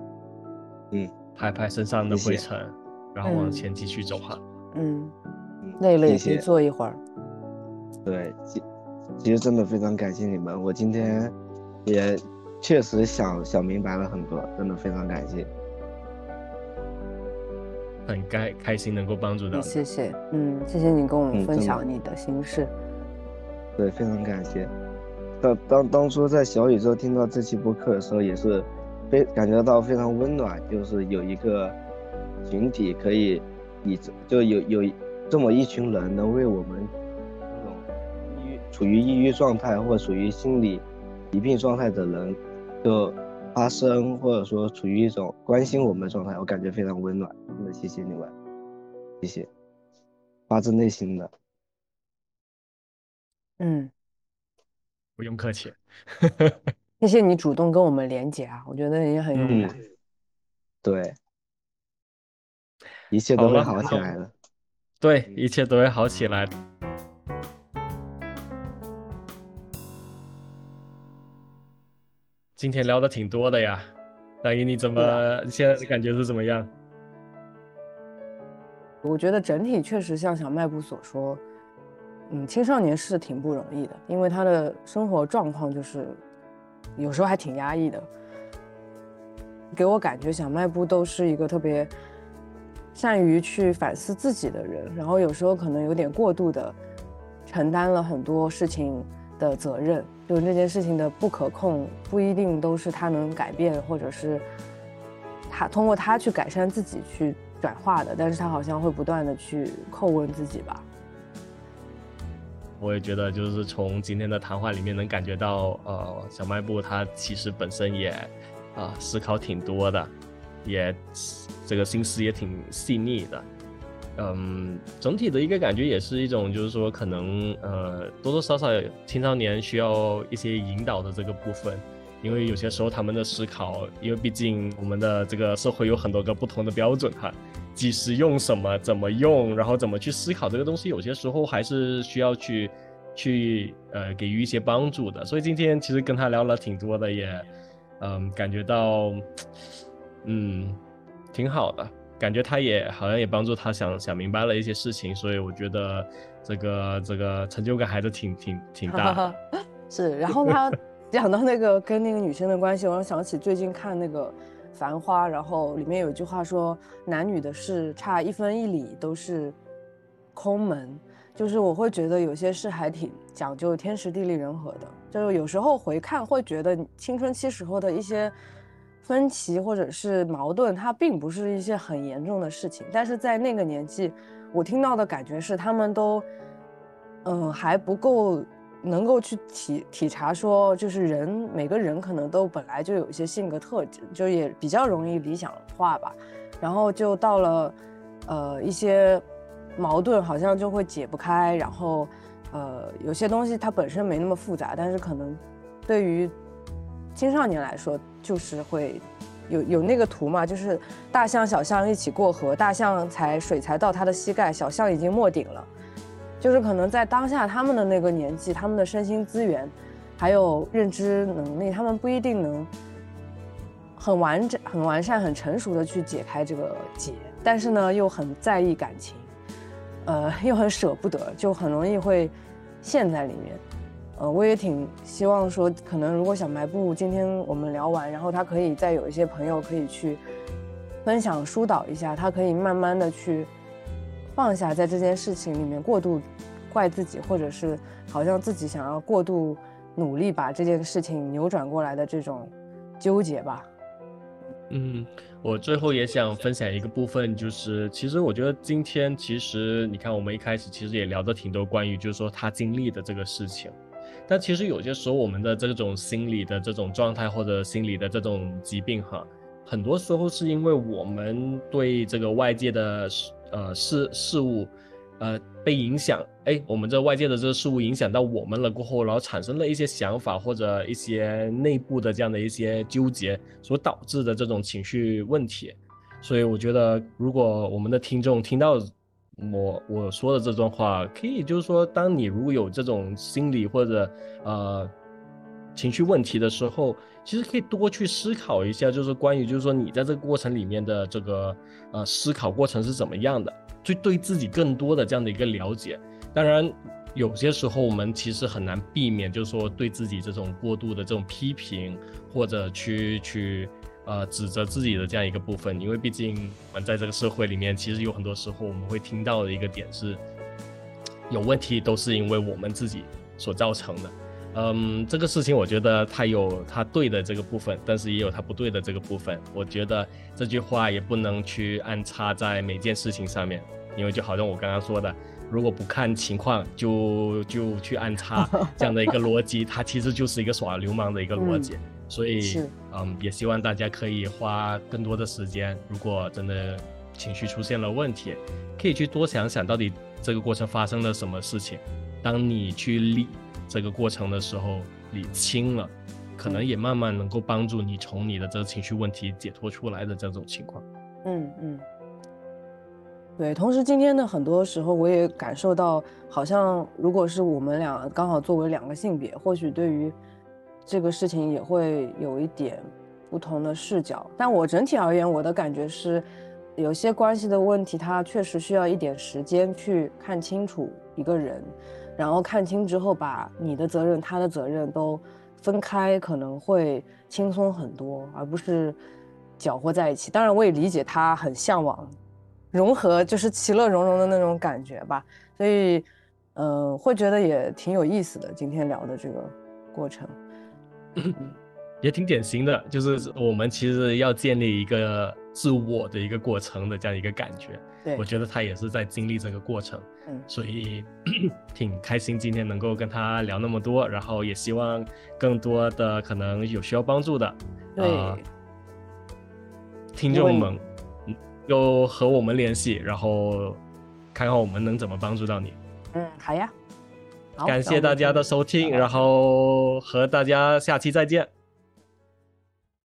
嗯，拍拍身上的谢谢灰尘，然后往前继续走哈。嗯，嗯累了也可以谢谢坐一会儿。对，其其实真的非常感谢你们，我今天也确实想想明白了很多，真的非常感谢。很开开心能够帮助到你。谢谢，嗯，谢谢你跟我们分享你的心事。对，非常感谢。当当当初在小宇宙听到这期播客的时候，也是非感觉到非常温暖，就是有一个群体可以以就有有这么一群人能为我们这种抑郁处于抑郁状态或处于心理疾病状态的人，就发声或者说处于一种关心我们的状态，我感觉非常温暖，真的谢谢你们，谢谢，发自内心的。嗯，不用客气。谢谢你主动跟我们连接啊，我觉得你很勇嗯敢。，对，一切都会好好了那起来的。对，一切都会好起来。今天聊的挺多的呀，大姨你怎么现在的感觉是怎么样？我觉得整体确实像小卖部所说，嗯，青少年是挺不容易的，因为他的生活状况就是有时候还挺压抑的。给我感觉小卖部都是一个特别善于去反思自己的人，然后有时候可能有点过度的承担了很多事情的责任，就是这件事情的不可控不一定都是他能改变，或者是他通过他去改善自己去转化的，但是他好像会不断的去叩问自己吧。我也觉得，就是从今天的谈话里面能感觉到，呃，小卖部他其实本身也啊、思考挺多的，也这个心思也挺细腻的。嗯，整体的一个感觉也是一种，就是说可能呃多多少少青少年需要一些引导的这个部分，因为有些时候他们的思考，因为毕竟我们的这个社会有很多个不同的标准哈，几时用什么，怎么用，然后怎么去思考这个东西，有些时候还是需要去去呃给予一些帮助的。所以今天其实跟他聊了挺多的，也嗯感觉到嗯挺好的，感觉他也好像也帮助他想想明白了一些事情，所以我觉得这个这个成就感还是挺挺挺 大的。是，然后他讲到那个跟那个女生的关系，我又想起最近看那个《繁花》，然后里面有一句话说，男女的事差一分一厘都是空门，就是我会觉得有些事还挺讲究天时地利人和的，就是有时候回看会觉得青春期时候的一些。分歧或者是矛盾，它并不是一些很严重的事情，但是在那个年纪，我听到的感觉是他们都，嗯，还不够能够去体体察说，就是人每个人可能都本来就有一些性格特质，就也比较容易理想化吧，然后就到了，呃，一些矛盾好像就会解不开，然后，呃，有些东西它本身没那么复杂，但是可能对于青少年来说，就是会有有那个图嘛，就是大象小象一起过河，大象才水才到它的膝盖，小象已经没顶了。就是可能在当下他们的那个年纪，他们的身心资源，还有认知能力，他们不一定能很完整、很完善、很成熟的去解开这个结，但是呢，又很在意感情，呃，又很舍不得，就很容易会陷在里面。呃，我也挺希望说，可能如果小卖部今天我们聊完，然后他可以再有一些朋友可以去分享疏导一下，他可以慢慢的去放下在这件事情里面过度怪自己，或者是好像自己想要过度努力把这件事情扭转过来的这种纠结吧。嗯，我最后也想分享一个部分，就是其实我觉得今天其实你看我们一开始其实也聊的挺多关于就是说他经历的这个事情，但其实有些时候我们的这种心理的这种状态或者心理的这种疾病哈，很多时候是因为我们对这个外界的呃事事物呃被影响，哎，我们这外界的这个事物影响到我们了过后，然后产生了一些想法或者一些内部的这样的一些纠结所导致的这种情绪问题。所以我觉得，如果我们的听众听到我我说的这段话，可以就是说，当你如果有这种心理或者呃情绪问题的时候，其实可以多去思考一下，就是关于就是说你在这个过程里面的这个呃思考过程是怎么样的，就对自己更多的这样的一个了解。当然，有些时候我们其实很难避免，就是说对自己这种过度的这种批评或者去去。呃，指责自己的这样一个部分，因为毕竟我们在这个社会里面，其实有很多时候我们会听到的一个点是，有问题都是因为我们自己所造成的。嗯，这个事情我觉得它有它对的这个部分，但是也有它不对的这个部分。我觉得这句话也不能去安插在每件事情上面，因为就好像我刚刚说的，如果不看情况就就去安插 这样的一个逻辑，它其实就是一个耍流氓的一个逻辑。所以，嗯，也希望大家可以花更多的时间。如果真的情绪出现了问题，可以去多想想到底这个过程发生了什么事情。当你去理这个过程的时候，理清了，可能也慢慢能够帮助你从你的这个情绪问题解脱出来的这种情况。嗯嗯，对。同时，今天的很多时候，我也感受到，好像如果是我们俩刚好作为两个性别，或许对于。这个事情也会有一点不同的视角，但我整体而言，我的感觉是，有些关系的问题，它确实需要一点时间去看清楚一个人，然后看清之后，把你的责任、他的责任都分开，可能会轻松很多，而不是搅和在一起。当然，我也理解他很向往融合，就是其乐融融的那种感觉吧，所以，嗯，会觉得也挺有意思的。今天聊的这个过程。也挺典型的，就是我们其实要建立一个自我的一个过程的这样一个感觉。对，我觉得他也是在经历这个过程。嗯，所以 挺开心今天能够跟他聊那么多，然后也希望更多的可能有需要帮助的对听众们，又和我们联系，然后看看我们能怎么帮助到你。嗯，好呀。感谢大家的收听，然后和大家下期再见。